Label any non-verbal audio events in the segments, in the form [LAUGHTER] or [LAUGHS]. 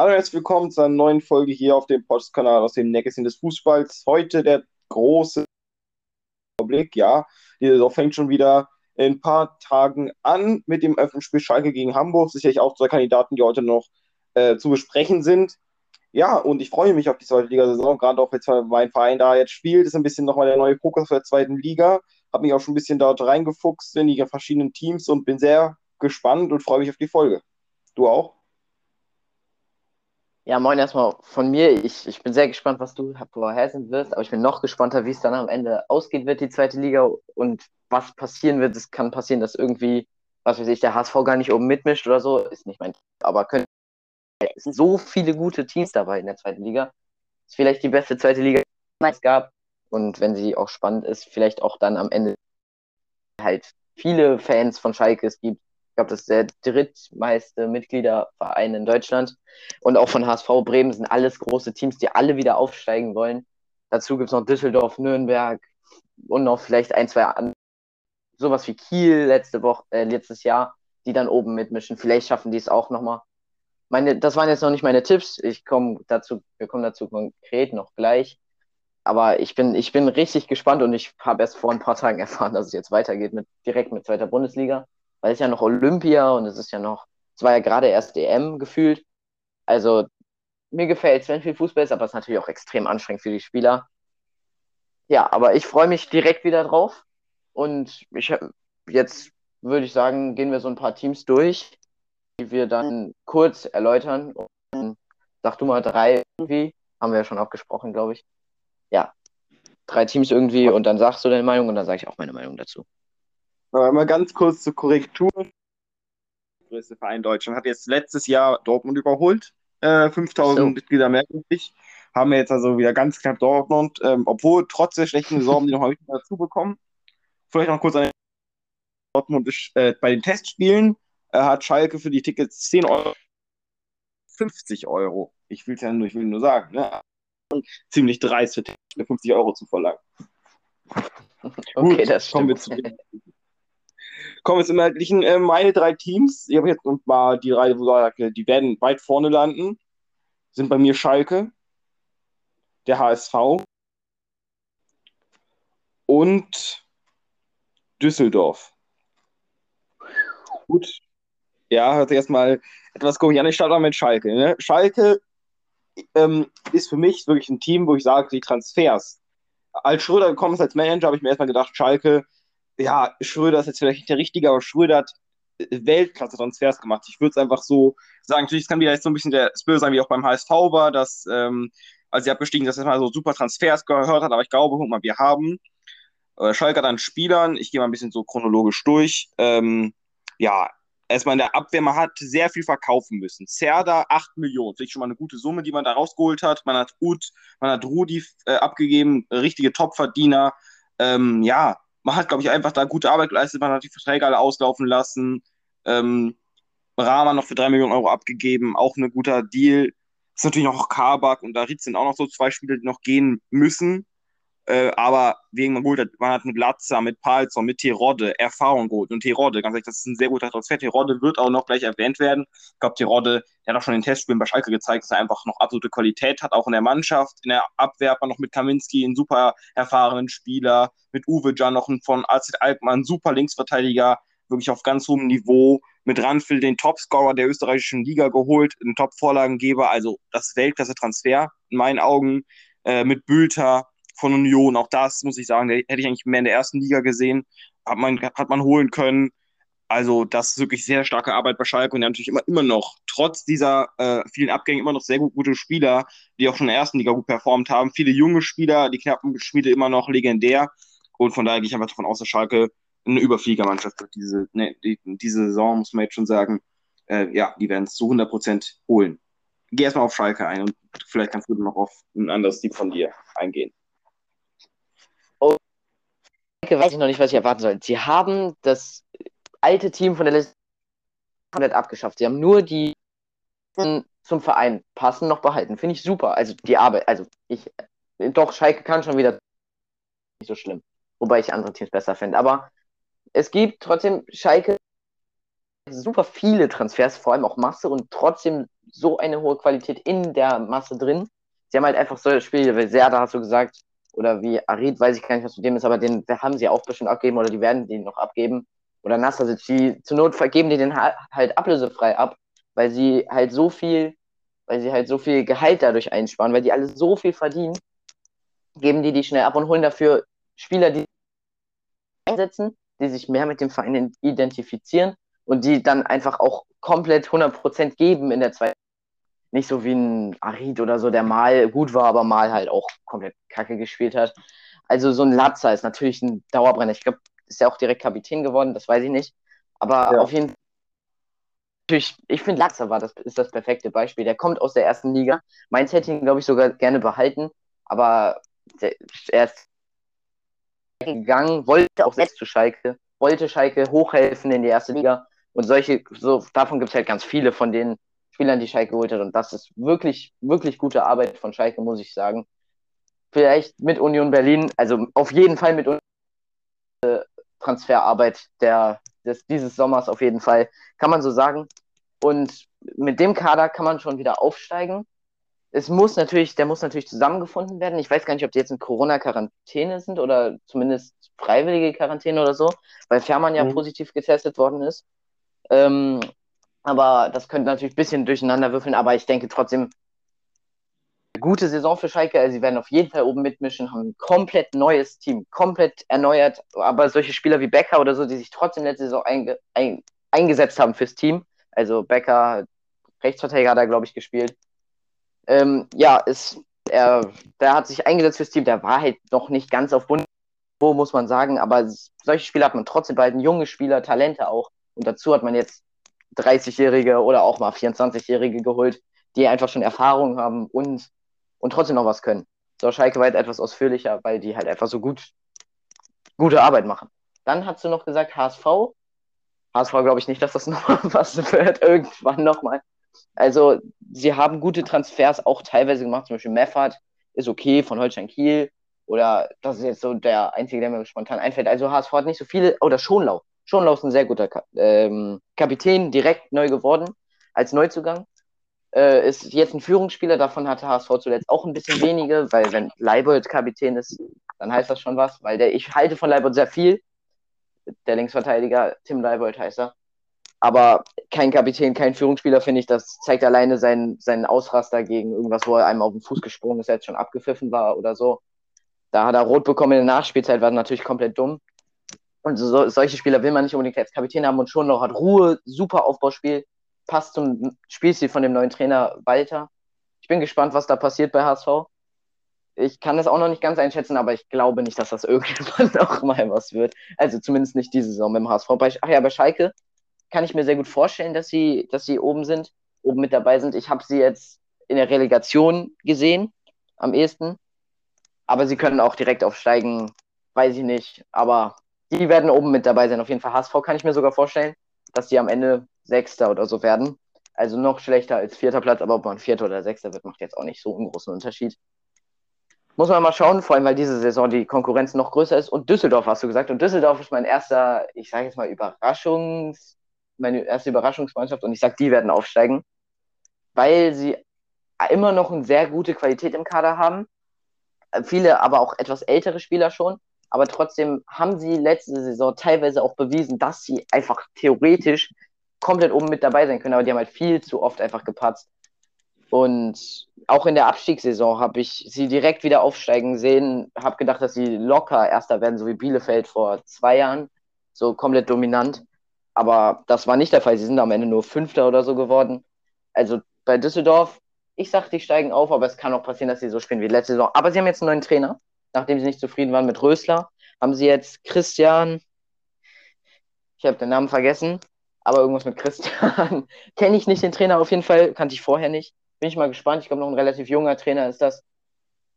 Hallo und herzlich willkommen zu einer neuen Folge hier auf dem Podcast-Kanal aus dem Nähkästchen des Fußballs. Heute der große Blick, ja. Die Saison fängt schon wieder in ein paar Tagen an mit dem Öffnungsspiel Schalke gegen Hamburg. Sicherlich auch zwei Kandidaten, die heute noch äh, zu besprechen sind. Ja, und ich freue mich auf die zweite Liga-Saison, gerade auch jetzt, weil mein Verein da jetzt spielt. Ist ein bisschen nochmal der neue Fokus für der zweiten Liga. Habe mich auch schon ein bisschen dort reingefuchst in die verschiedenen Teams und bin sehr gespannt und freue mich auf die Folge. Du auch? Ja, moin erstmal von mir. Ich, ich bin sehr gespannt, was du vorhersehen wirst, aber ich bin noch gespannter, wie es dann am Ende ausgehen wird, die zweite Liga und was passieren wird. Es kann passieren, dass irgendwie, was weiß ich, der HSV gar nicht oben mitmischt oder so. Ist nicht mein, aber können, es sind so viele gute Teams dabei in der zweiten Liga. Ist vielleicht die beste zweite Liga, die es gab. Und wenn sie auch spannend ist, vielleicht auch dann am Ende halt viele Fans von Schalke es gibt, glaube, das ist der drittmeiste Mitgliederverein in Deutschland. Und auch von HSV Bremen sind alles große Teams, die alle wieder aufsteigen wollen. Dazu gibt es noch Düsseldorf, Nürnberg und noch vielleicht ein, zwei andere. Sowas wie Kiel letzte Woche, äh, letztes Jahr, die dann oben mitmischen. Vielleicht schaffen die es auch nochmal. Meine, das waren jetzt noch nicht meine Tipps. Ich komme dazu, wir kommen dazu konkret noch gleich. Aber ich bin, ich bin richtig gespannt und ich habe erst vor ein paar Tagen erfahren, dass es jetzt weitergeht mit direkt mit zweiter Bundesliga weil es ja noch Olympia und es ist ja noch, es war ja gerade erst EM gefühlt. Also mir gefällt es, wenn viel Fußball ist, aber es ist natürlich auch extrem anstrengend für die Spieler. Ja, aber ich freue mich direkt wieder drauf. Und ich jetzt würde ich sagen, gehen wir so ein paar Teams durch, die wir dann kurz erläutern. Und sag du mal drei irgendwie. Haben wir ja schon abgesprochen, glaube ich. Ja. Drei Teams irgendwie und dann sagst du deine Meinung und dann sage ich auch meine Meinung dazu. Aber mal ganz kurz zur Korrektur. Der größte Verein Deutschland hat jetzt letztes Jahr Dortmund überholt. Äh, 5000 so. Mitglieder mehr ich. Haben wir jetzt also wieder ganz knapp Dortmund, ähm, obwohl trotz der schlechten Saison die noch häufig dazu bekommen. Vielleicht noch kurz an Dortmund äh, bei den Testspielen äh, hat Schalke für die Tickets 10 Euro, 50 Euro. Ich will es ja nur, ich will nur sagen, ne? ziemlich dreist für 50 Euro zu verlangen. Okay, Gut, das stimmt. Kommen wir zu den Kommen wir zum Inhaltlichen. Äh, meine drei Teams, ich habe jetzt mal die drei, wo ich sage, die werden weit vorne landen, sind bei mir Schalke, der HSV und Düsseldorf. Gut. Ja, hört sich erstmal etwas komisch an. Ich starte mal mit Schalke. Ne? Schalke ähm, ist für mich wirklich ein Team, wo ich sage, die Transfers. Als Schröder gekommen ist als Manager, habe ich mir erstmal gedacht, Schalke ja, Schröder ist jetzt vielleicht nicht der Richtige, aber Schröder hat äh, Weltklasse-Transfers gemacht. Ich würde es einfach so sagen, natürlich, es kann wieder so ein bisschen der Spur sein, wie auch beim HSV war, dass, ähm, als sie abgestiegen dass er mal so super Transfers gehört hat, aber ich glaube, guck mal, wir haben äh, Schalke an Spielern, ich gehe mal ein bisschen so chronologisch durch, ähm, ja, erstmal in der Abwehr, man hat sehr viel verkaufen müssen. Zerda 8 Millionen, finde ich schon mal eine gute Summe, die man da rausgeholt hat. Man hat Ut, man hat Rudi äh, abgegeben, richtige Topverdiener. Ähm, ja, man hat, glaube ich, einfach da gute Arbeit geleistet. Man hat die Verträge alle auslaufen lassen. Ähm, Rahman noch für 3 Millionen Euro abgegeben, auch ein guter Deal. Ist natürlich noch Kabak und Daritz sind auch noch so zwei Spieler, die noch gehen müssen. Äh, aber wegen man, holt, man hat einen Glatzer mit Palzer, mit Terodde, Erfahrung geholt. Und Terodde, ganz ehrlich, das ist ein sehr guter Transfer. Terodde wird auch noch gleich erwähnt werden. Ich glaube, Terodde, der hat auch schon in den Testspielen bei Schalke gezeigt, dass er einfach noch absolute Qualität hat, auch in der Mannschaft. In der Abwehr hat man noch mit Kaminski einen super erfahrenen Spieler, mit Uwe Jan noch einen von AZ Alkmaar, super Linksverteidiger, wirklich auf ganz hohem Niveau. Mit Ranfil den Topscorer der österreichischen Liga geholt, einen Top-Vorlagengeber. Also das Weltklasse-Transfer in meinen Augen. Äh, mit Bülter, von Union. Auch das muss ich sagen, hätte ich eigentlich mehr in der ersten Liga gesehen. Hat man, hat man holen können. Also, das ist wirklich sehr starke Arbeit bei Schalke und natürlich immer, immer noch, trotz dieser äh, vielen Abgänge, immer noch sehr gut, gute Spieler, die auch schon in der ersten Liga gut performt haben. Viele junge Spieler, die knappen Schmiede immer noch legendär. Und von daher gehe ich einfach davon aus, dass Schalke eine Überfliegermannschaft wird. Diese, ne, die, diese Saison, muss man jetzt schon sagen, äh, ja, die werden es zu 100% holen. Geh erstmal auf Schalke ein und vielleicht kannst du noch auf ein anderes Team von dir eingehen weiß ich noch nicht, was ich erwarten soll. Sie haben das alte Team von der Liste komplett abgeschafft. Sie haben nur die zum Verein passen noch behalten. Finde ich super. Also die Arbeit, also ich, doch, Schalke kann schon wieder nicht so schlimm. Wobei ich andere Teams besser finde. Aber es gibt trotzdem Schalke super viele Transfers, vor allem auch Masse und trotzdem so eine hohe Qualität in der Masse drin. Sie haben halt einfach solche Spiele, wie Serda hast du gesagt, oder wie Arid, weiß ich gar nicht, was mit dem ist, aber den haben sie auch bestimmt abgeben oder die werden den noch abgeben. Oder Nasser, die zur Not vergeben die den halt ablösefrei ab, weil sie halt so viel, weil sie halt so viel Gehalt dadurch einsparen, weil die alle so viel verdienen, geben die die schnell ab und holen dafür Spieler, die einsetzen, die sich mehr mit dem Verein identifizieren und die dann einfach auch komplett 100% geben in der zweiten. Nicht so wie ein Arid oder so, der mal gut war, aber mal halt auch komplett kacke gespielt hat. Also so ein Latzer ist natürlich ein Dauerbrenner. Ich glaube, ist ja auch direkt Kapitän geworden, das weiß ich nicht. Aber ja. auf jeden Fall, natürlich, ich finde Latzer war das, ist das perfekte Beispiel. Der kommt aus der ersten Liga. Mainz hätte ihn, glaube ich, sogar gerne behalten, aber der, er ist gegangen, wollte auch selbst zu Schalke, wollte Schalke hochhelfen in die erste Liga. Und solche, so, davon gibt es halt ganz viele von den Spielern, die Schalke geholt hat. Und das ist wirklich, wirklich gute Arbeit von Schalke, muss ich sagen. Vielleicht mit Union Berlin, also auf jeden Fall mit Union Transferarbeit der, des, dieses Sommers auf jeden Fall, kann man so sagen. Und mit dem Kader kann man schon wieder aufsteigen es muss natürlich, der muss natürlich zusammengefunden werden. Ich weiß gar nicht, ob die jetzt in Corona-Quarantäne sind oder zumindest freiwillige Quarantäne oder so, weil Fährmann ja mhm. positiv getestet worden ist. Ähm, aber das könnte natürlich ein bisschen durcheinander würfeln, aber ich denke trotzdem, gute Saison für Schalke. Also sie werden auf jeden Fall oben mitmischen, haben ein komplett neues Team, komplett erneuert. Aber solche Spieler wie Becker oder so, die sich trotzdem letzte Saison einge ein eingesetzt haben fürs Team. Also Becker, Rechtsverteidiger hat er, glaube ich, gespielt ähm, ja, ist, er, der hat sich eingesetzt fürs Team, der war halt noch nicht ganz auf Bundesniveau, muss man sagen, aber solche Spieler hat man trotzdem bald, junge Spieler, Talente auch. Und dazu hat man jetzt 30-Jährige oder auch mal 24-Jährige geholt, die einfach schon Erfahrung haben und, und trotzdem noch was können. So, Schalke war halt etwas ausführlicher, weil die halt einfach so gut, gute Arbeit machen. Dann hast du noch gesagt HSV. HSV glaube ich nicht, dass das [LAUGHS] noch was wird, irgendwann nochmal. Also, sie haben gute Transfers auch teilweise gemacht, zum Beispiel Meffert ist okay von Holstein Kiel. Oder das ist jetzt so der einzige, der mir spontan einfällt. Also HSV hat nicht so viele. Oder Schonlau. Schonlau ist ein sehr guter ähm, Kapitän, direkt neu geworden als Neuzugang. Äh, ist jetzt ein Führungsspieler, davon hatte HSV zuletzt auch ein bisschen wenige, weil wenn Leibold Kapitän ist, dann heißt das schon was, weil der, ich halte von Leibold sehr viel. Der Linksverteidiger, Tim Leibold heißt er. Aber kein Kapitän, kein Führungsspieler, finde ich, das zeigt alleine seinen, seinen Ausraster gegen irgendwas, wo er einem auf den Fuß gesprungen ist, jetzt schon abgepfiffen war oder so. Da hat er rot bekommen in der Nachspielzeit, war natürlich komplett dumm. Und so, solche Spieler will man nicht unbedingt als Kapitän haben und schon noch hat Ruhe, super Aufbauspiel, passt zum Spielstil von dem neuen Trainer Walter. Ich bin gespannt, was da passiert bei HSV. Ich kann das auch noch nicht ganz einschätzen, aber ich glaube nicht, dass das [LAUGHS] irgendwann noch mal was wird. Also zumindest nicht diese Saison beim HSV. ach ja, bei Schalke kann ich mir sehr gut vorstellen, dass sie, dass sie oben sind, oben mit dabei sind. Ich habe sie jetzt in der Relegation gesehen, am ehesten. Aber sie können auch direkt aufsteigen, weiß ich nicht. Aber die werden oben mit dabei sein. Auf jeden Fall HSV kann ich mir sogar vorstellen, dass die am Ende Sechster oder so werden. Also noch schlechter als vierter Platz, aber ob man Vierter oder Sechster wird, macht jetzt auch nicht so einen großen Unterschied. Muss man mal schauen, vor allem weil diese Saison die Konkurrenz noch größer ist. Und Düsseldorf hast du gesagt. Und Düsseldorf ist mein erster, ich sage jetzt mal, Überraschungs- meine erste Überraschungsmannschaft und ich sage, die werden aufsteigen, weil sie immer noch eine sehr gute Qualität im Kader haben. Viele aber auch etwas ältere Spieler schon. Aber trotzdem haben sie letzte Saison teilweise auch bewiesen, dass sie einfach theoretisch komplett oben mit dabei sein können. Aber die haben halt viel zu oft einfach gepatzt. Und auch in der Abstiegssaison habe ich sie direkt wieder aufsteigen sehen. Habe gedacht, dass sie locker Erster werden, so wie Bielefeld vor zwei Jahren. So komplett dominant. Aber das war nicht der Fall. Sie sind am Ende nur Fünfter oder so geworden. Also bei Düsseldorf, ich sag, die steigen auf, aber es kann auch passieren, dass sie so spielen wie letzte Saison. Aber sie haben jetzt einen neuen Trainer. Nachdem sie nicht zufrieden waren mit Rösler, haben sie jetzt Christian. Ich habe den Namen vergessen, aber irgendwas mit Christian. [LAUGHS] Kenne ich nicht den Trainer auf jeden Fall, kannte ich vorher nicht. Bin ich mal gespannt. Ich glaube, noch ein relativ junger Trainer ist das.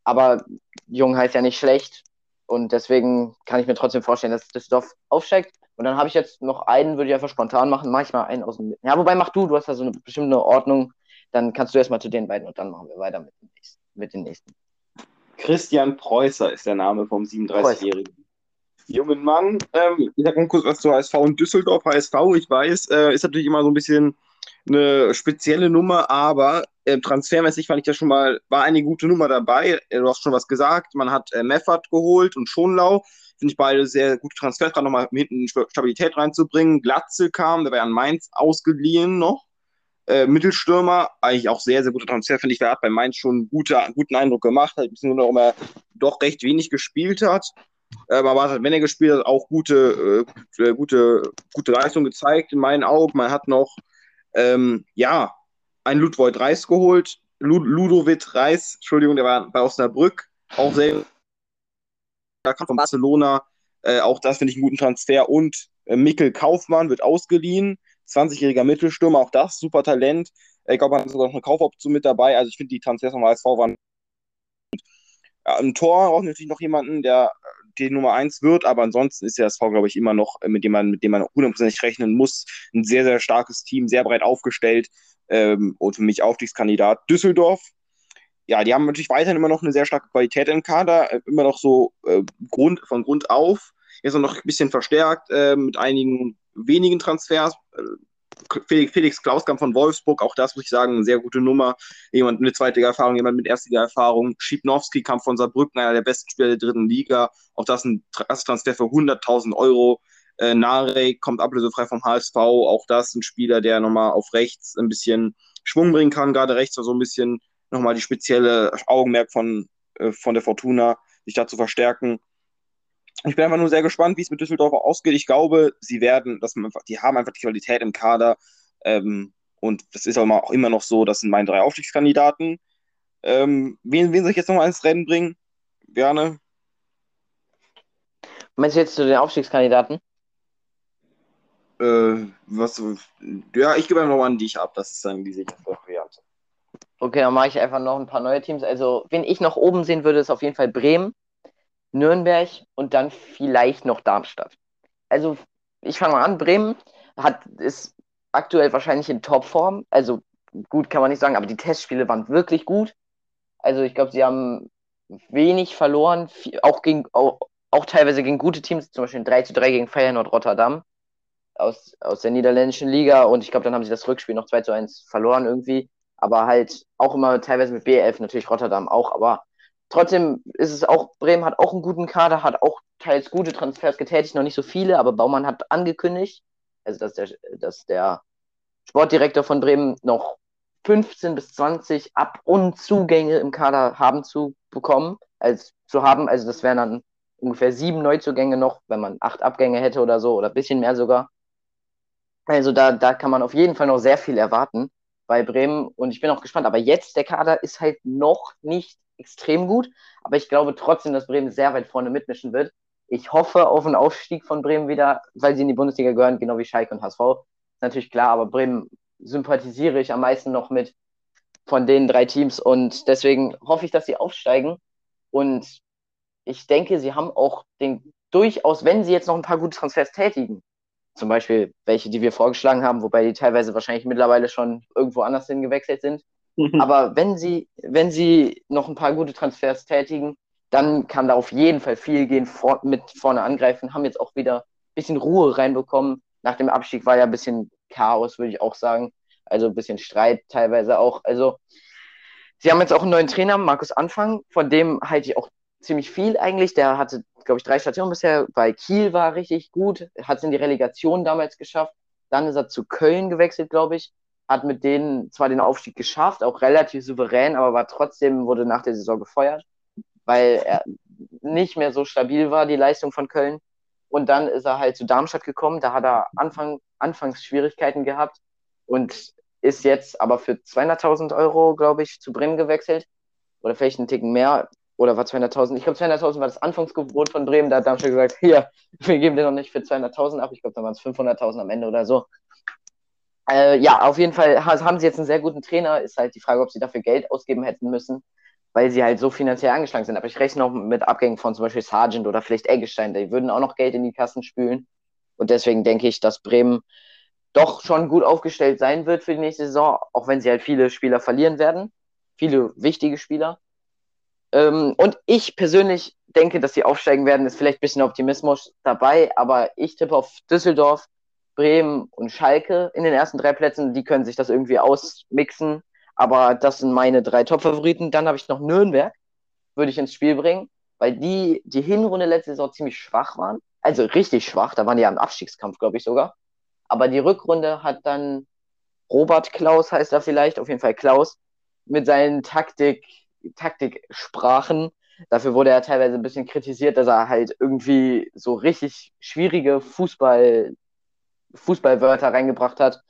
Aber jung heißt ja nicht schlecht. Und deswegen kann ich mir trotzdem vorstellen, dass Düsseldorf aufsteigt. Und dann habe ich jetzt noch einen, würde ich einfach spontan machen, mache ich mal einen aus dem. Ja, wobei mach du, du hast da so eine bestimmte Ordnung. Dann kannst du erstmal zu den beiden und dann machen wir weiter mit, nächsten, mit den nächsten. Christian Preußer ist der Name vom 37-Jährigen. Jungen Mann, ähm, ich sag mal kurz was zu HSV und Düsseldorf. HSV, ich weiß, äh, ist natürlich immer so ein bisschen eine spezielle Nummer, aber äh, transfermäßig fand ich ja schon mal, war eine gute Nummer dabei. Äh, du hast schon was gesagt. Man hat äh, Meffert geholt und Schonlau. Finde ich beide sehr gute Transfers, gerade nochmal hinten Stabilität reinzubringen. Glatze kam, der war ja an Mainz ausgeliehen noch. Äh, Mittelstürmer, eigentlich auch sehr, sehr guter Transfer, finde ich. Der hat bei Mainz schon einen gute, guten Eindruck gemacht, hat nur noch immer doch recht wenig gespielt hat. Ähm, aber wenn er gespielt hat, auch gute, äh, gute, gute Leistung gezeigt in meinen Augen. Man hat noch ähm, ja, ein Ludwig Reis geholt. Lud Ludovic Reis, Entschuldigung, der war bei Osnabrück, auch sehr. Da kam von Barcelona. Äh, auch das finde ich einen guten Transfer. Und äh, Mikkel Kaufmann wird ausgeliehen. 20-jähriger Mittelstürmer, auch das super Talent. Ich glaube, man hat sogar noch eine Kaufoption mit dabei. Also ich finde die Transfers vom HSV waren. Ja, Im Tor braucht natürlich noch jemanden, der die Nummer 1 wird, aber ansonsten ist der SV, glaube ich, immer noch, äh, mit dem man, mit dem man hundertprozentig rechnen muss. Ein sehr, sehr starkes Team, sehr breit aufgestellt ähm, und für mich Aufstiegskandidat. Düsseldorf, ja, die haben natürlich weiterhin immer noch eine sehr starke Qualität im Kader, äh, immer noch so äh, Grund, von Grund auf. Jetzt noch ein bisschen verstärkt äh, mit einigen wenigen Transfers. Äh, Felix, Felix Klauskamp von Wolfsburg, auch das muss ich sagen, eine sehr gute Nummer. Jemand mit zweitiger Erfahrung, jemand mit erstiger Erfahrung. Schipnowski kam von Saarbrücken, einer der besten Spieler der dritten Liga. Auch das ein Transfer für 100.000 Euro. Äh, Narek kommt ablösefrei vom HSV. Auch das ein Spieler, der nochmal auf rechts ein bisschen Schwung bringen kann. Gerade rechts war so ein bisschen nochmal die spezielle Augenmerk von, äh, von der Fortuna, sich da zu verstärken. Ich bin einfach nur sehr gespannt, wie es mit Düsseldorf ausgeht. Ich glaube, sie werden, dass man einfach, die haben einfach die Qualität im Kader. Ähm, und das ist auch immer noch so, das sind meine drei Aufstiegskandidaten. Ähm, wen, wen soll ich jetzt nochmal ins Rennen bringen? Gerne. Meinst du jetzt zu den Aufstiegskandidaten? Äh, was, ja, ich gebe einfach nochmal an dich ab. Das ist dann die sicherste Variante. Okay, dann mache ich einfach noch ein paar neue Teams. Also, wen ich noch oben sehen würde, ist auf jeden Fall Bremen. Nürnberg und dann vielleicht noch Darmstadt. Also ich fange mal an, Bremen hat, ist aktuell wahrscheinlich in Topform. Also gut kann man nicht sagen, aber die Testspiele waren wirklich gut. Also ich glaube, sie haben wenig verloren, auch, gegen, auch, auch teilweise gegen gute Teams, zum Beispiel 3 zu 3 gegen Feyenoord Rotterdam aus, aus der niederländischen Liga und ich glaube, dann haben sie das Rückspiel noch 2 zu 1 verloren irgendwie. Aber halt auch immer teilweise mit B11, natürlich Rotterdam auch, aber Trotzdem ist es auch, Bremen hat auch einen guten Kader, hat auch teils gute Transfers getätigt, noch nicht so viele, aber Baumann hat angekündigt, also dass der, dass der Sportdirektor von Bremen noch 15 bis 20 Ab- und Zugänge im Kader haben zu bekommen, als zu haben. Also das wären dann ungefähr sieben Neuzugänge noch, wenn man acht Abgänge hätte oder so, oder ein bisschen mehr sogar. Also da, da kann man auf jeden Fall noch sehr viel erwarten bei Bremen und ich bin auch gespannt. Aber jetzt, der Kader ist halt noch nicht extrem gut, aber ich glaube trotzdem, dass Bremen sehr weit vorne mitmischen wird. Ich hoffe auf einen Aufstieg von Bremen wieder, weil sie in die Bundesliga gehören, genau wie Schalke und HSV. Ist natürlich klar, aber Bremen sympathisiere ich am meisten noch mit von den drei Teams und deswegen hoffe ich, dass sie aufsteigen. Und ich denke, sie haben auch den durchaus, wenn sie jetzt noch ein paar gute Transfers tätigen, zum Beispiel welche, die wir vorgeschlagen haben, wobei die teilweise wahrscheinlich mittlerweile schon irgendwo anders hingewechselt sind, Aber wenn sie, wenn sie noch ein paar gute Transfers tätigen, dann kann da auf jeden Fall viel gehen, vor, mit vorne angreifen, haben jetzt auch wieder ein bisschen Ruhe reinbekommen. Nach dem Abstieg war ja ein bisschen Chaos, würde ich auch sagen. Also ein bisschen Streit teilweise auch. Also sie haben jetzt auch einen neuen Trainer, Markus Anfang, von dem halte ich auch ziemlich viel eigentlich. Der hatte, glaube ich, drei Stationen bisher. Bei Kiel war richtig gut, hat es in die Relegation damals geschafft. Dann ist er zu Köln gewechselt, glaube ich hat mit denen zwar den Aufstieg geschafft, auch relativ souverän, aber war trotzdem, wurde nach der Saison gefeuert, weil er nicht mehr so stabil war, die Leistung von Köln. Und dann ist er halt zu Darmstadt gekommen, da hat er Anfang, anfangs Schwierigkeiten gehabt und ist jetzt aber für 200.000 Euro, glaube ich, zu Bremen gewechselt. Oder vielleicht einen Ticken mehr. Oder war 200.000? Ich glaube, 200.000 war das Anfangsgebot von Bremen. Da hat Darmstadt gesagt, hier, wir geben dir noch nicht für 200.000 ab. Ich glaube, da waren es 500.000 am Ende oder so. Äh, ja, auf jeden Fall haben sie jetzt einen sehr guten Trainer. Ist halt die Frage, ob sie dafür Geld ausgeben hätten müssen, weil sie halt so finanziell angeschlagen sind. Aber ich rechne auch mit Abgängen von zum Beispiel Sargent oder vielleicht Eggestein. Die würden auch noch Geld in die Kassen spülen. Und deswegen denke ich, dass Bremen doch schon gut aufgestellt sein wird für die nächste Saison, auch wenn sie halt viele Spieler verlieren werden. Viele wichtige Spieler. Ähm, und ich persönlich denke, dass sie aufsteigen werden. Ist vielleicht ein bisschen Optimismus dabei, aber ich tippe auf Düsseldorf Bremen und Schalke in den ersten drei Plätzen. Die können sich das irgendwie ausmixen. Aber das sind meine drei Top-Favoriten. Dann habe ich noch Nürnberg, würde ich ins Spiel bringen, weil die die Hinrunde letzte Saison ziemlich schwach waren. Also richtig schwach. Da waren die ja im Abstiegskampf, glaube ich sogar. Aber die Rückrunde hat dann Robert Klaus, heißt er vielleicht, auf jeden Fall Klaus, mit seinen Taktik, Taktiksprachen. Dafür wurde er teilweise ein bisschen kritisiert, dass er halt irgendwie so richtig schwierige Fußball, Fußballwörter reingebracht hat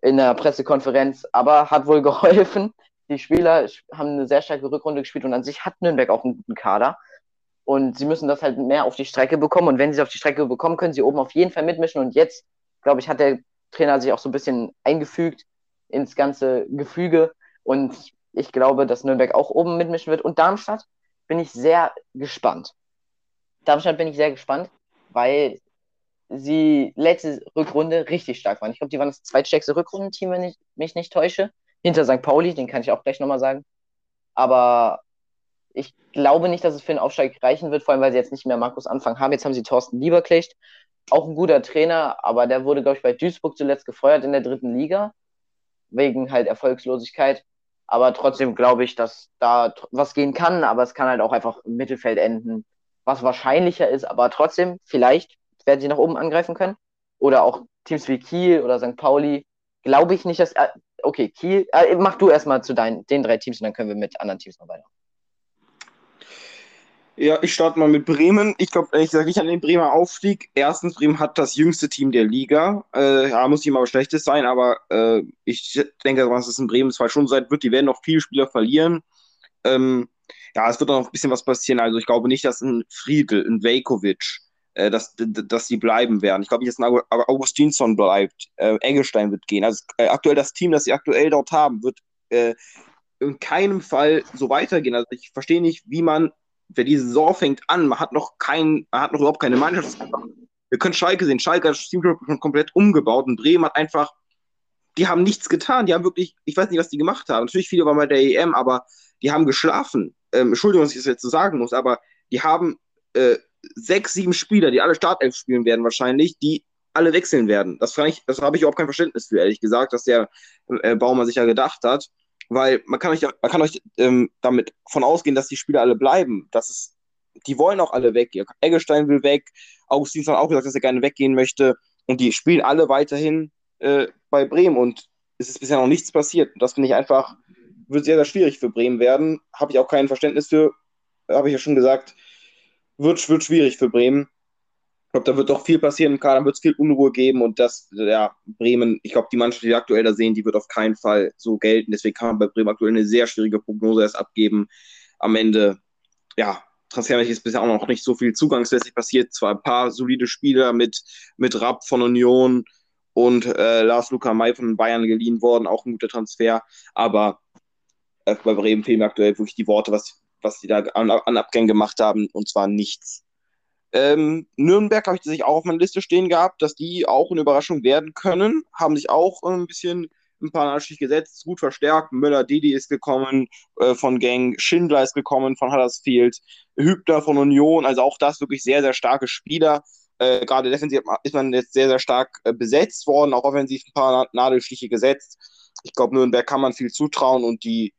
in der Pressekonferenz, aber hat wohl [LAUGHS] geholfen. Die Spieler haben eine sehr starke Rückrunde gespielt und an sich hat Nürnberg auch einen guten Kader. Und sie müssen das halt mehr auf die Strecke bekommen. Und wenn sie es auf die Strecke bekommen, können sie oben auf jeden Fall mitmischen. Und jetzt, glaube ich, hat der Trainer sich auch so ein bisschen eingefügt ins ganze Gefüge. Und ich glaube, dass Nürnberg auch oben mitmischen wird. Und Darmstadt bin ich sehr gespannt. Darmstadt bin ich sehr gespannt, weil sie letzte Rückrunde richtig stark waren. Ich glaube, die waren das zweitstärkste Rückrundenteam, wenn ich mich nicht täusche. Hinter St. Pauli, den kann ich auch gleich nochmal sagen. Aber ich glaube nicht, dass es für den Aufstieg reichen wird, vor allem weil sie jetzt nicht mehr Markus Anfang haben. Jetzt haben sie Thorsten Lieberknecht, auch ein guter Trainer, aber der wurde, glaube ich, bei Duisburg zuletzt gefeuert in der dritten Liga, wegen halt Erfolgslosigkeit. Aber trotzdem glaube ich, dass da was gehen kann, aber es kann halt auch einfach im Mittelfeld enden, was wahrscheinlicher ist, aber trotzdem, vielleicht werden sie nach oben angreifen können. Oder auch Teams wie Kiel oder St. Pauli. Glaube ich nicht, dass. Äh, okay, Kiel. Äh, mach du erstmal zu deinen, den drei Teams und dann können wir mit anderen Teams noch weiter. Ja, ich starte mal mit Bremen. Ich glaube, ehrlich gesagt, nicht an den Bremer Aufstieg. Erstens, Bremen hat das jüngste Team der Liga. Äh, ja, muss mal was Schlechtes sein, aber äh, ich denke, was es in Bremen zwar schon sein wird, die werden noch viele Spieler verlieren. Ähm, ja, es wird noch ein bisschen was passieren. Also ich glaube nicht, dass ein Friedel, ein Vejkovic, äh, dass, dass die bleiben werden. Ich glaube nicht, dass ein Augustinsson bleibt. Äh, Engelstein wird gehen. Also äh, aktuell das Team, das sie aktuell dort haben, wird äh, in keinem Fall so weitergehen. Also ich verstehe nicht, wie man, wer diese Saison fängt an, man hat noch kein, man hat noch überhaupt keine Mannschaft. Wir können Schalke sehen. Schalke hat das Team schon komplett umgebaut und Bremen hat einfach, die haben nichts getan. Die haben wirklich, ich weiß nicht, was die gemacht haben. Natürlich viele waren bei der EM, aber die haben geschlafen. Ähm, Entschuldigung, dass ich das jetzt so sagen muss, aber die haben äh, sechs, sieben Spieler, die alle Startelf spielen werden wahrscheinlich, die alle wechseln werden. Das, das habe ich überhaupt kein Verständnis für, ehrlich gesagt, dass der äh, Baumer sich ja gedacht hat. Weil man kann euch, man kann euch ähm, damit von ausgehen, dass die Spieler alle bleiben. Das ist, die wollen auch alle weg. Eggestein will weg. Augustin hat auch gesagt, dass er gerne weggehen möchte. Und die spielen alle weiterhin äh, bei Bremen. Und es ist bisher noch nichts passiert. Das finde ich einfach, wird sehr, sehr schwierig für Bremen werden. Habe ich auch kein Verständnis für. Habe ich ja schon gesagt wird, wird schwierig für Bremen. Ich glaube, da wird doch viel passieren im Kader, wird es viel Unruhe geben und das, ja, Bremen, ich glaube, die Mannschaft, die wir aktuell da sehen, die wird auf keinen Fall so gelten. Deswegen kann man bei Bremen aktuell eine sehr schwierige Prognose erst abgeben. Am Ende, ja, transfermäßig ist bisher auch noch nicht so viel zugangslässig passiert. Zwar ein paar solide Spieler mit, mit Rapp von Union und äh, Lars Luca May von Bayern geliehen worden, auch ein guter Transfer, aber äh, bei Bremen fehlen mir aktuell wirklich die Worte, was was die da an, an Abgängen gemacht haben, und zwar nichts. Ähm, Nürnberg habe ich sich auch auf meiner Liste stehen gehabt, dass die auch eine Überraschung werden können, haben sich auch äh, ein bisschen ein paar Nachschicht gesetzt, gut verstärkt. Müller Didi ist gekommen äh, von Gang, Schindler ist gekommen von Huddersfield, Hübner von Union, also auch das wirklich sehr, sehr starke Spieler. Äh, Gerade defensiv ist man jetzt sehr, sehr stark äh, besetzt worden, auch offensiv ein paar Nadelstiche gesetzt. Ich glaube, Nürnberg kann man viel zutrauen und die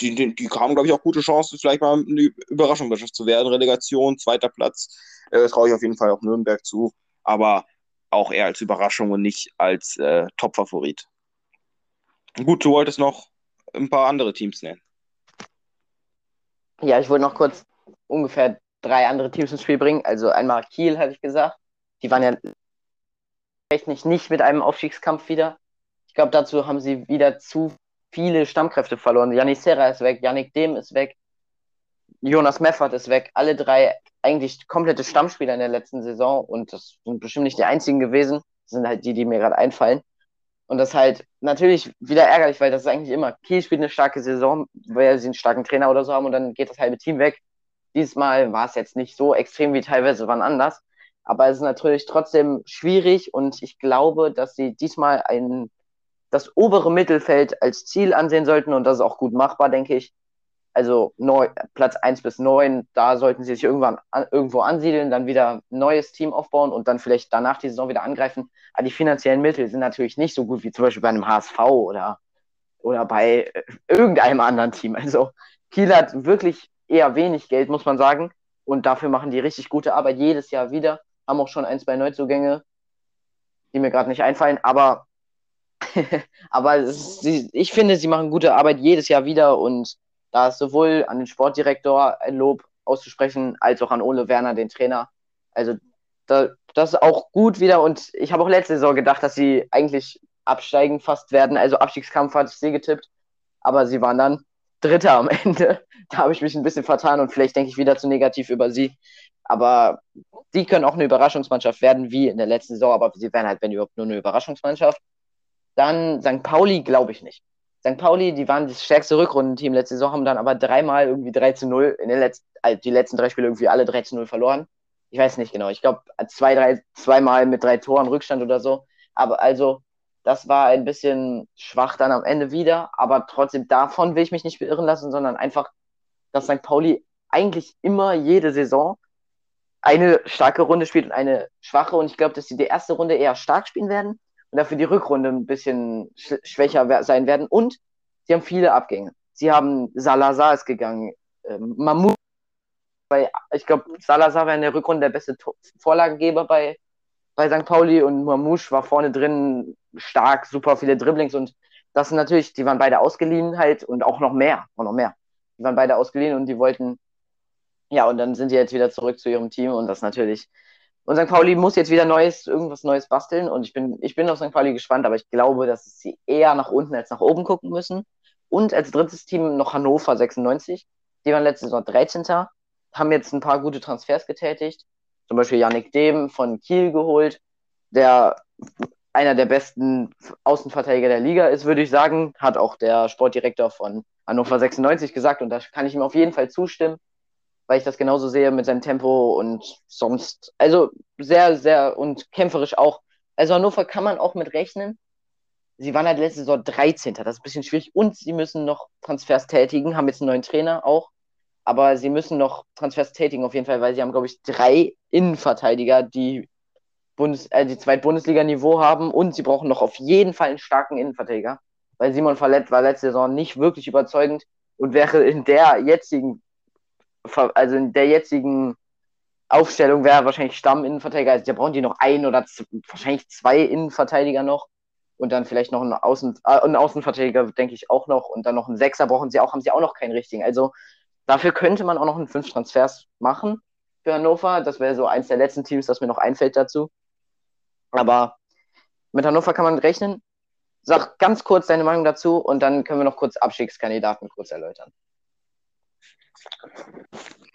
die, die, die haben, glaube ich, auch gute Chancen, vielleicht mal eine Überraschungsmannschaft zu werden. Relegation, zweiter Platz, äh, traue ich auf jeden Fall auch Nürnberg zu, aber auch eher als Überraschung und nicht als äh, Top-Favorit. Gut, du wolltest noch ein paar andere Teams nennen. Ja, ich wollte noch kurz ungefähr drei andere Teams ins Spiel bringen. Also einmal Kiel, hatte ich gesagt. Die waren ja technisch nicht mit einem Aufstiegskampf wieder. Ich glaube, dazu haben sie wieder zu viele Stammkräfte verloren. Janik Serra ist weg, Janik Dem ist weg, Jonas Meffert ist weg. Alle drei eigentlich komplette Stammspieler in der letzten Saison und das sind bestimmt nicht die einzigen gewesen. Das sind halt die, die mir gerade einfallen. Und das ist halt natürlich wieder ärgerlich, weil das ist eigentlich immer, Kiel spielt eine starke Saison, weil sie einen starken Trainer oder so haben und dann geht das halbe Team weg. Dieses Mal war es jetzt nicht so extrem wie teilweise wann anders. Aber es ist natürlich trotzdem schwierig und ich glaube, dass sie diesmal einen das obere Mittelfeld als Ziel ansehen sollten und das ist auch gut machbar, denke ich. Also neu, Platz 1 bis 9, da sollten sie sich irgendwann an, irgendwo ansiedeln, dann wieder ein neues Team aufbauen und dann vielleicht danach die Saison wieder angreifen. Aber die finanziellen Mittel sind natürlich nicht so gut wie zum Beispiel bei einem HSV oder, oder bei äh, irgendeinem anderen Team. Also Kiel hat wirklich eher wenig Geld, muss man sagen. Und dafür machen die richtig gute Arbeit jedes Jahr wieder. Haben auch schon ein, zwei Neuzugänge, die mir gerade nicht einfallen. Aber, [LAUGHS] aber sie, ich finde, sie machen gute Arbeit jedes Jahr wieder. Und da ist sowohl an den Sportdirektor ein Lob auszusprechen, als auch an Ole Werner, den Trainer. Also da, das ist auch gut wieder. Und ich habe auch letzte Saison gedacht, dass sie eigentlich absteigen fast werden. Also Abstiegskampf hatte ich sie getippt. Aber sie waren dann Dritter am [LAUGHS] Ende. Da habe ich mich ein bisschen vertan und vielleicht denke ich wieder zu negativ über sie. Aber die können auch eine Überraschungsmannschaft werden, wie in der letzten Saison, aber sie werden halt, wenn überhaupt, nur eine Überraschungsmannschaft. Dann St. Pauli glaube ich nicht. St. Pauli, die waren das stärkste Rückrundenteam letzte Saison, haben dann aber dreimal irgendwie 3 zu 0 in den letzten, also die letzten drei Spiele irgendwie alle 3 zu 0 verloren. Ich weiß nicht genau. Ich glaube, zwei, drei, zweimal mit drei Toren Rückstand oder so. Aber also, das war ein bisschen schwach dann am Ende wieder, aber trotzdem davon will ich mich nicht beirren lassen, sondern einfach, dass St. Pauli eigentlich immer jede Saison eine starke Runde spielt und eine schwache. Und ich glaube, dass sie die erste Runde eher stark spielen werden und dafür die Rückrunde ein bisschen sch schwächer sein werden. Und sie haben viele Abgänge. Sie haben Salazar ist gegangen, ähm, Mammut, weil ich glaube, Salazar war in der Rückrunde der beste Vorlagengeber bei, bei St. Pauli und Mamouche war vorne drin stark, super viele Dribblings und das sind natürlich, die waren beide ausgeliehen halt und auch noch mehr, auch noch mehr. Die waren beide ausgeliehen und die wollten, ja, und dann sind die jetzt wieder zurück zu ihrem Team und das natürlich. Und St. Pauli muss jetzt wieder Neues, irgendwas Neues basteln und ich bin, ich bin auf St. Pauli gespannt, aber ich glaube, dass sie eher nach unten als nach oben gucken müssen. Und als drittes Team noch Hannover 96. Die waren letztes Jahr 13. Haben jetzt ein paar gute Transfers getätigt. Zum Beispiel Yannick Dehm von Kiel geholt, der einer der besten Außenverteidiger der Liga ist, würde ich sagen. Hat auch der Sportdirektor von Hannover 96 gesagt und da kann ich ihm auf jeden Fall zustimmen, weil ich das genauso sehe mit seinem Tempo und sonst. Also sehr, sehr und kämpferisch auch. Also Hannover kann man auch mit rechnen. Sie waren halt letzte Saison 13. Das ist ein bisschen schwierig und sie müssen noch Transfers tätigen, haben jetzt einen neuen Trainer auch. Aber sie müssen noch Transfers tätigen auf jeden Fall, weil sie haben, glaube ich, drei Innenverteidiger, die Bundes äh, die Zweit-Bundesliga-Niveau haben und sie brauchen noch auf jeden Fall einen starken Innenverteidiger, weil Simon Fallett war letzte Saison nicht wirklich überzeugend und wäre in der jetzigen, also in der jetzigen Aufstellung wäre wahrscheinlich Stamm-Innenverteidiger. Also da brauchen die noch ein oder wahrscheinlich zwei Innenverteidiger noch und dann vielleicht noch einen, Außen, äh, einen Außenverteidiger, denke ich auch noch und dann noch einen Sechser brauchen sie auch, haben sie auch noch keinen richtigen. Also dafür könnte man auch noch einen fünf Transfers machen für Hannover. Das wäre so eins der letzten Teams, das mir noch einfällt dazu. Aber mit Hannover kann man rechnen. Sag ganz kurz deine Meinung dazu und dann können wir noch kurz Abstiegskandidaten kurz erläutern.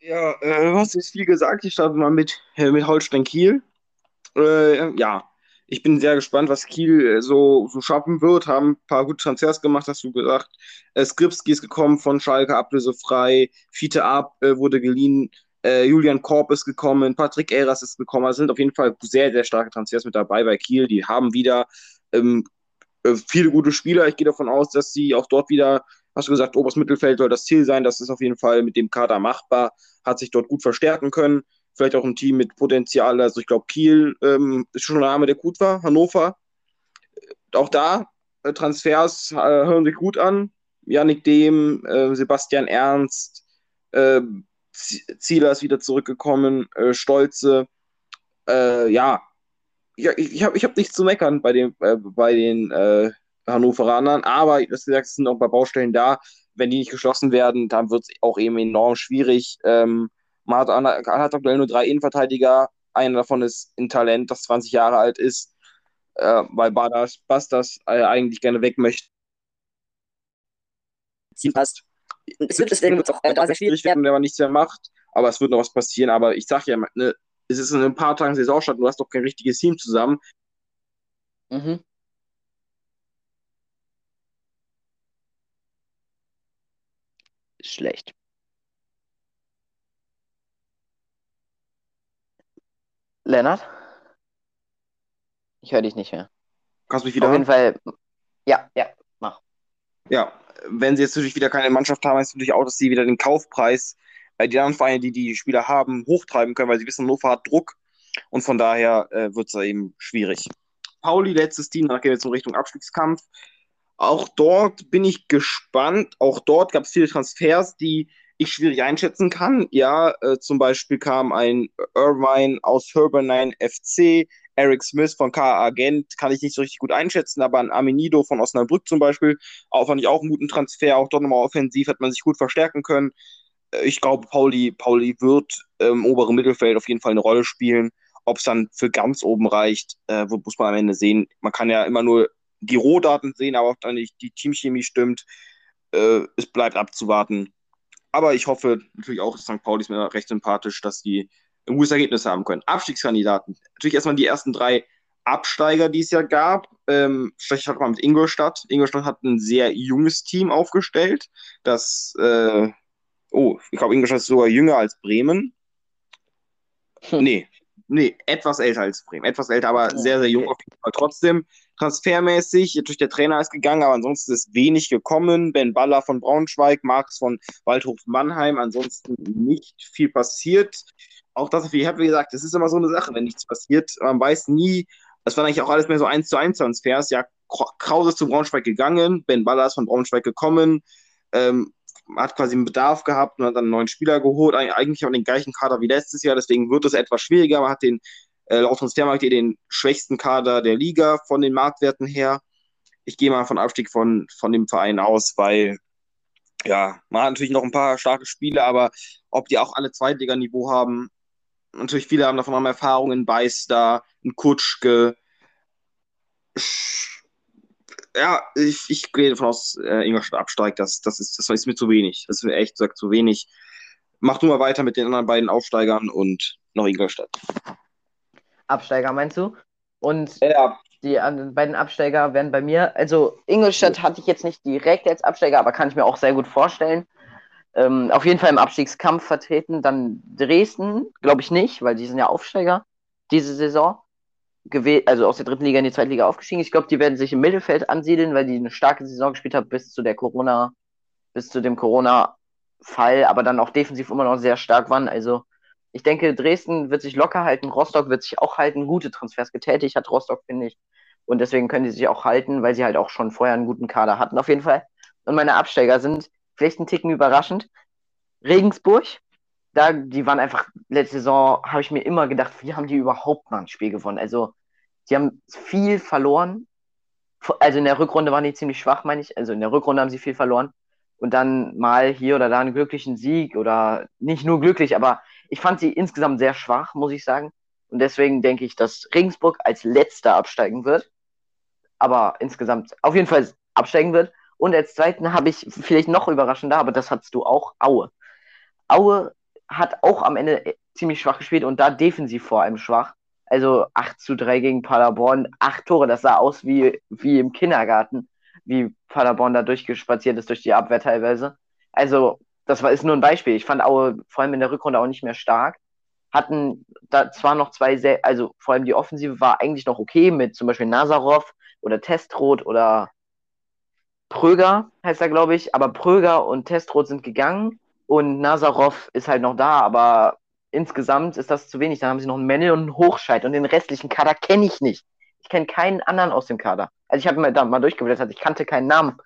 Ja, äh, du hast jetzt viel gesagt. Ich starte mal mit, äh, mit Holstein Kiel. Äh, ja, ich bin sehr gespannt, was Kiel äh, so, so schaffen wird. Haben ein paar gute Transfers gemacht, hast du gesagt. Äh, Skripski ist gekommen von Schalke, ablösefrei. Fiete Ab äh, wurde geliehen Julian Korb ist gekommen, Patrick Eras ist gekommen. Es sind auf jeden Fall sehr, sehr starke Transfers mit dabei bei Kiel. Die haben wieder ähm, äh, viele gute Spieler. Ich gehe davon aus, dass sie auch dort wieder, hast du gesagt, oberes Mittelfeld soll das Ziel sein. Das ist auf jeden Fall mit dem Kader machbar. Hat sich dort gut verstärken können. Vielleicht auch ein Team mit Potenzial. Also ich glaube, Kiel ähm, ist schon ein Name, der gut war. Hannover. Auch da, äh, Transfers äh, hören sich gut an. Yannick Dehm, äh, Sebastian Ernst, äh, Zieler ist wieder zurückgekommen, äh, Stolze. Äh, ja, ja, ich, ich habe ich hab nichts zu meckern bei, dem, äh, bei den äh, Hannoveranern, aber das gesagt, es sind auch bei Baustellen da. Wenn die nicht geschlossen werden, dann wird es auch eben enorm schwierig. Ähm, man hat, hat aktuell nur drei Innenverteidiger. Einer davon ist ein Talent, das 20 Jahre alt ist, äh, weil Badas, Bastas äh, eigentlich gerne weg möchte. Team passt es wird deswegen wird auch äh, da sehr schwierig werden, wenn man nichts mehr macht. Aber es wird noch was passieren. Aber ich sag ja, ne, es ist in ein paar Tagen Saisonstart du hast doch kein richtiges Team zusammen. Mhm. Schlecht. Lennart? Ich höre dich nicht mehr. Kannst du mich wieder Auf jeden Fall. Ja, ja, mach. Ja, wenn sie jetzt natürlich wieder keine Mannschaft haben, heißt natürlich auch, dass sie wieder den Kaufpreis, äh, die anderen Vereine, die die Spieler haben, hochtreiben können, weil sie wissen, Hannover hat Druck und von daher äh, wird es da eben schwierig. Pauli, letztes Team, dann gehen wir jetzt in Richtung Abstiegskampf. Auch dort bin ich gespannt. Auch dort gab es viele Transfers, die ich schwierig einschätzen kann. Ja, äh, zum Beispiel kam ein Irvine aus Herbernine FC, Eric Smith von KA Gent kann ich nicht so richtig gut einschätzen, aber ein Aminido von Osnabrück zum Beispiel, auch fand ich auch einen guten Transfer, auch dort nochmal offensiv hat man sich gut verstärken können. Äh, ich glaube, Pauli, Pauli wird im oberen Mittelfeld auf jeden Fall eine Rolle spielen. Ob es dann für ganz oben reicht, äh, muss man am Ende sehen. Man kann ja immer nur die Rohdaten sehen, aber ob dann nicht die Teamchemie stimmt, äh, es bleibt abzuwarten. Aber ich hoffe natürlich auch, St. Pauli ist mir recht sympathisch, dass die ein gutes Ergebnis haben können. Abstiegskandidaten. Natürlich erstmal die ersten drei Absteiger, die es ja gab. Ähm, vielleicht hat man mit Ingolstadt. Ingolstadt hat ein sehr junges Team aufgestellt. Das, äh, oh, ich glaube, Ingolstadt ist sogar jünger als Bremen. Hm. Nee, nee, etwas älter als Bremen. Etwas älter, aber oh, sehr, sehr jung auf jeden Fall. Trotzdem, transfermäßig, natürlich der Trainer ist gegangen, aber ansonsten ist wenig gekommen. Ben Baller von Braunschweig, Marx von Waldhof Mannheim, ansonsten nicht viel passiert auch das, wie ich habe gesagt, das ist immer so eine Sache, wenn nichts passiert. Man weiß nie, das war eigentlich auch alles mehr so 1 zu 1 Transfers. Ja, Krause ist zu Braunschweig gegangen, Ben Baller ist von Braunschweig gekommen, ähm, hat quasi einen Bedarf gehabt und hat dann einen neuen Spieler geholt, eigentlich auch den gleichen Kader wie letztes Jahr, deswegen wird es etwas schwieriger. Man hat den äh, laut Transfermarkt den schwächsten Kader der Liga von den Marktwerten her. Ich gehe mal von Abstieg von, von dem Verein aus, weil ja, man hat natürlich noch ein paar starke Spiele, aber ob die auch alle Zweitliganiveau haben, natürlich viele haben davon haben Erfahrungen, Beister, ein Kutschke. Ja, ich, ich gehe davon aus, äh, Ingolstadt absteigt. Das, das, ist, das ist mir zu wenig. Das ist mir echt gesagt zu wenig. Mach du mal weiter mit den anderen beiden Aufsteigern und noch Ingolstadt. Absteiger meinst du? Und ja. die beiden Absteiger werden bei mir, also Ingolstadt hatte ich jetzt nicht direkt als Absteiger, aber kann ich mir auch sehr gut vorstellen ähm, auf jeden Fall im Abstiegskampf vertreten. Dann Dresden, glaube ich nicht, weil die sind ja Aufsteiger diese Saison. Also aus der dritten Liga in die zweite Liga aufgestiegen. Ich glaube, die werden sich im Mittelfeld ansiedeln, weil die eine starke Saison gespielt haben bis zu der Corona, bis zu dem Corona-Fall, aber dann auch defensiv immer noch sehr stark waren. Also ich denke, Dresden wird sich locker halten, Rostock wird sich auch halten, gute Transfers getätigt hat Rostock, finde ich. Und deswegen können die sich auch halten, weil sie halt auch schon vorher einen guten Kader hatten, auf jeden Fall. Und meine Absteiger sind vielleicht einen Ticken überraschend. Regensburg, da, die waren einfach, letzte Saison habe ich mir immer gedacht, wie haben die überhaupt mal ein Spiel gewonnen? Also, die haben viel verloren. Also in der Rückrunde waren die ziemlich schwach, meine ich. Also in der Rückrunde haben sie viel verloren. Und dann mal hier oder da einen glücklichen Sieg oder nicht nur glücklich, aber ich fand sie insgesamt sehr schwach, muss ich sagen. Und deswegen denke ich, dass Regensburg als letzter absteigen wird. Aber insgesamt auf jeden Fall absteigen wird. Und als zweiten habe ich vielleicht noch überraschender, aber das hattest du auch, Aue. Aue hat auch am Ende ziemlich schwach gespielt und da defensiv vor allem schwach. Also 8 zu 3 gegen Paderborn, acht Tore, das sah aus wie, wie im Kindergarten, wie Paderborn da durchgespaziert ist durch die Abwehr teilweise. Also, das war, ist nur ein Beispiel. Ich fand Aue vor allem in der Rückrunde auch nicht mehr stark. Hatten da zwar noch zwei sehr, also vor allem die Offensive war eigentlich noch okay mit zum Beispiel Nazarov oder Testrot oder Pröger heißt er, glaube ich, aber Pröger und Testrot sind gegangen und Nazarov ist halt noch da, aber insgesamt ist das zu wenig. Dann haben sie noch einen Männel und einen Hochscheid und den restlichen Kader kenne ich nicht. Ich kenne keinen anderen aus dem Kader. Also ich habe mir da mal durchgeblättert, ich kannte keinen Namen.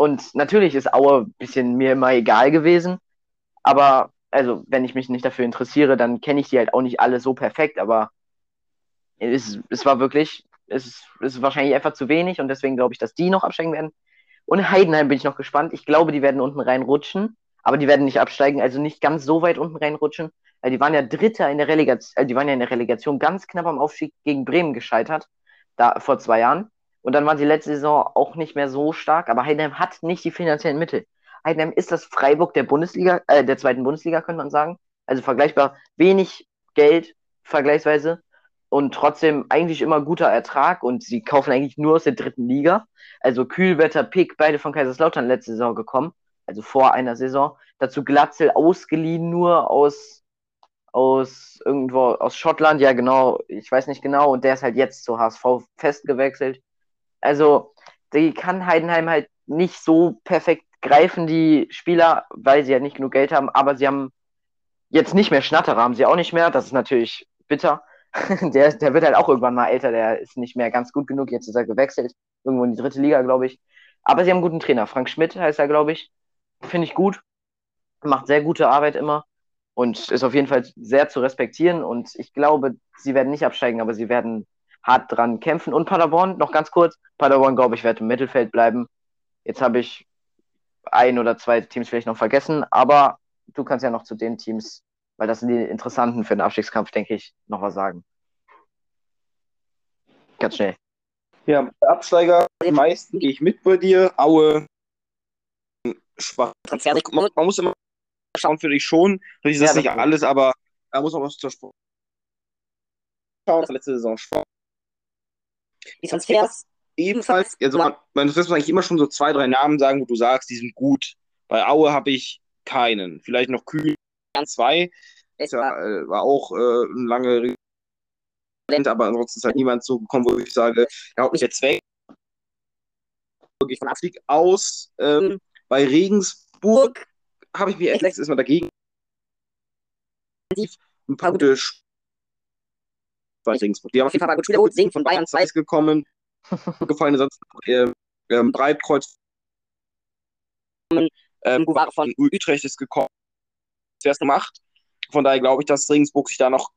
Und natürlich ist Aue ein bisschen mir immer egal gewesen, aber also wenn ich mich nicht dafür interessiere, dann kenne ich die halt auch nicht alle so perfekt, aber es, es war wirklich, es, es ist wahrscheinlich einfach zu wenig und deswegen glaube ich, dass die noch absteigen werden. Und Heidenheim bin ich noch gespannt. Ich glaube, die werden unten reinrutschen, aber die werden nicht absteigen, also nicht ganz so weit unten reinrutschen. Weil die waren ja Dritter in der Relegation, äh, die waren ja in der Relegation ganz knapp am Aufstieg gegen Bremen gescheitert, da vor zwei Jahren. Und dann waren sie letzte Saison auch nicht mehr so stark, aber Heidenheim hat nicht die finanziellen Mittel. Heidenheim ist das Freiburg der Bundesliga, äh, der zweiten Bundesliga, könnte man sagen. Also vergleichbar wenig Geld vergleichsweise und trotzdem eigentlich immer guter Ertrag und sie kaufen eigentlich nur aus der dritten Liga. Also Kühlwetter, Pick, beide von Kaiserslautern letzte Saison gekommen, also vor einer Saison. Dazu Glatzel ausgeliehen nur aus, aus irgendwo, aus Schottland, ja genau, ich weiß nicht genau, und der ist halt jetzt zu HSV festgewechselt. Also, die kann Heidenheim halt nicht so perfekt greifen die Spieler, weil sie ja nicht genug Geld haben, aber sie haben jetzt nicht mehr Schnatterer, haben sie auch nicht mehr. Das ist natürlich bitter. [LAUGHS] der, der wird halt auch irgendwann mal älter, der ist nicht mehr ganz gut genug. Jetzt ist er gewechselt, irgendwo in die dritte Liga, glaube ich. Aber sie haben einen guten Trainer. Frank Schmidt heißt er, glaube ich. Finde ich gut. Macht sehr gute Arbeit immer und ist auf jeden Fall sehr zu respektieren. Und ich glaube, sie werden nicht absteigen, aber sie werden hart dran kämpfen. Und Paderborn, noch ganz kurz, Paderborn, glaube ich, wird im Mittelfeld bleiben. Jetzt habe ich ein oder zwei Teams vielleicht noch vergessen, aber du kannst ja noch zu den Teams, weil das sind die interessanten für den Abstiegskampf, denke ich, noch was sagen. Ganz schnell. Ja, Absteiger, die meisten gehe ich mit bei dir. Aue, schwach. Man, man muss immer schauen für dich schon. Das ist ja, nicht alles, aber da muss man was zur Sport schauen. Letzte Saison schwach. Die Transfers ebenfalls, also man, man muss eigentlich immer schon so zwei, drei Namen sagen, wo du sagst, die sind gut. Bei Aue habe ich keinen. Vielleicht noch Kühn zwei. Das war, äh, war auch äh, ein lange aber ansonsten ist halt niemand so gekommen, wo ich sage, er haut mich jetzt weg. Wirklich von Abstieg aus. Ähm, bei Regensburg habe ich mich echt letztes Mal dagegen. Ein paar gute bei Regensburg. Die haben auf jeden Fall gut wiederholt. Singen von Bayern 2 ist gekommen. [LAUGHS] gefallen, sonst äh, ähm, Breitkreuz ähm, Guvare von Utrecht ist gekommen. Zuerst gemacht. Von daher glaube ich, dass Regensburg sich da noch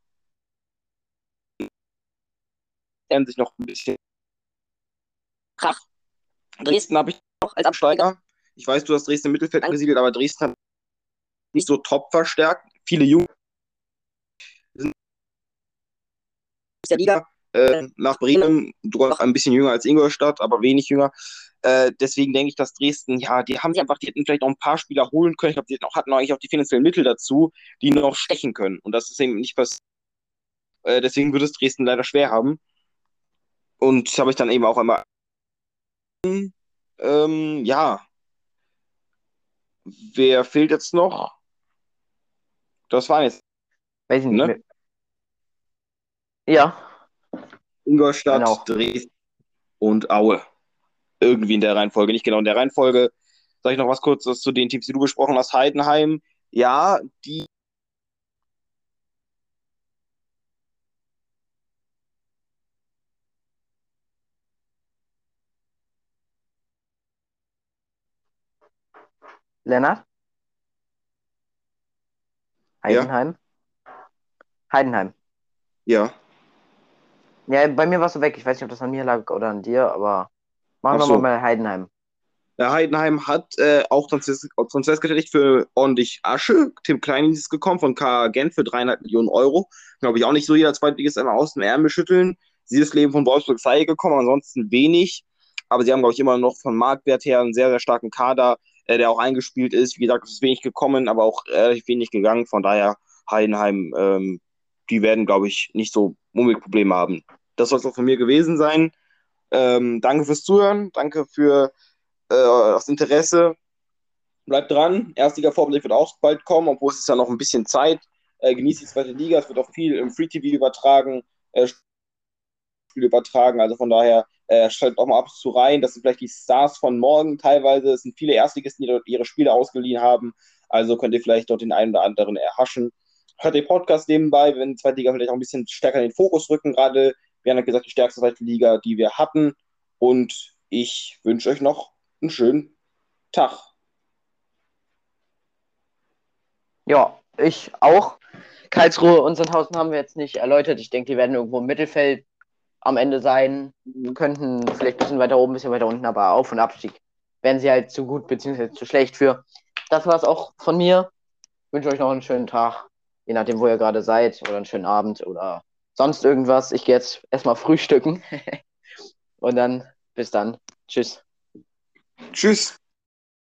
sich noch ein bisschen Krach. Dresden habe ich noch als Absteiger. Ich weiß, du hast Dresden im Mittelfeld angesiedelt, aber Dresden hat nicht so top verstärkt. Viele Junge sind der Liga äh, nach Bremen, doch ein bisschen jünger als Ingolstadt, aber wenig jünger. Äh, deswegen denke ich, dass Dresden, ja, die haben sie einfach, die hätten vielleicht noch ein paar Spieler holen können. Ich glaube, die hatten auch, hatten eigentlich auch die finanziellen Mittel dazu, die noch stechen können. Und das ist eben nicht passiert. Äh, deswegen würde es Dresden leider schwer haben. Und das habe ich dann eben auch einmal. Ähm, ja. Wer fehlt jetzt noch? Das war jetzt. Weiß ich nicht. Ne? Ja. Ingolstadt, genau. Dresden und Aue. Irgendwie in der Reihenfolge, nicht genau in der Reihenfolge. Sag ich noch was kurzes zu den Teams, die du besprochen hast. Heidenheim, ja, die Lennart? Heidenheim? Ja. Heidenheim. Ja. Ja, bei mir warst du weg. Ich weiß nicht, ob das an mir lag oder an dir, aber machen wir so. mal Heidenheim. Ja, Heidenheim hat äh, auch Transfers getätigt für ordentlich Asche. Tim Klein ist gekommen von K. Gent für dreieinhalb Millionen Euro. Glaube ich auch nicht so jeder Zweitligist einmal aus dem Ärmel schütteln. Sie ist Leben von Wolfsburg sei gekommen, ansonsten wenig. Aber sie haben, glaube ich, immer noch von Marktwert her einen sehr, sehr starken Kader, äh, der auch eingespielt ist. Wie gesagt, es ist wenig gekommen, aber auch relativ wenig gegangen. Von daher Heidenheim ähm, die werden, glaube ich, nicht so Mummelprobleme haben. Das soll es auch von mir gewesen sein. Ähm, danke fürs Zuhören, danke für äh, das Interesse. Bleibt dran. Erstliga Vorblick wird auch bald kommen, obwohl es ist ja noch ein bisschen Zeit. Äh, genießt die zweite Liga. Es wird auch viel im Free TV übertragen, äh, übertragen. Also von daher äh, schaltet auch mal ab zu rein. Das sind vielleicht die Stars von morgen teilweise. Es sind viele Erstligisten, die dort ihre Spiele ausgeliehen haben. Also könnt ihr vielleicht dort den einen oder anderen erhaschen hört den Podcast nebenbei, wenn die zweite Liga vielleicht auch ein bisschen stärker in den Fokus rücken. Gerade, wir haben ja gesagt, die stärkste zweite Liga, die wir hatten. Und ich wünsche euch noch einen schönen Tag. Ja, ich auch. Karlsruhe und Sandhausen haben wir jetzt nicht erläutert. Ich denke, die werden irgendwo im Mittelfeld am Ende sein. Könnten vielleicht ein bisschen weiter oben, ein bisschen weiter unten, aber Auf- und Abstieg werden sie halt zu gut bzw. zu schlecht für. Das war es auch von mir. Ich wünsche euch noch einen schönen Tag je nachdem, wo ihr gerade seid, oder einen schönen Abend oder sonst irgendwas. Ich gehe jetzt erstmal frühstücken. [LAUGHS] Und dann bis dann. Tschüss. Tschüss.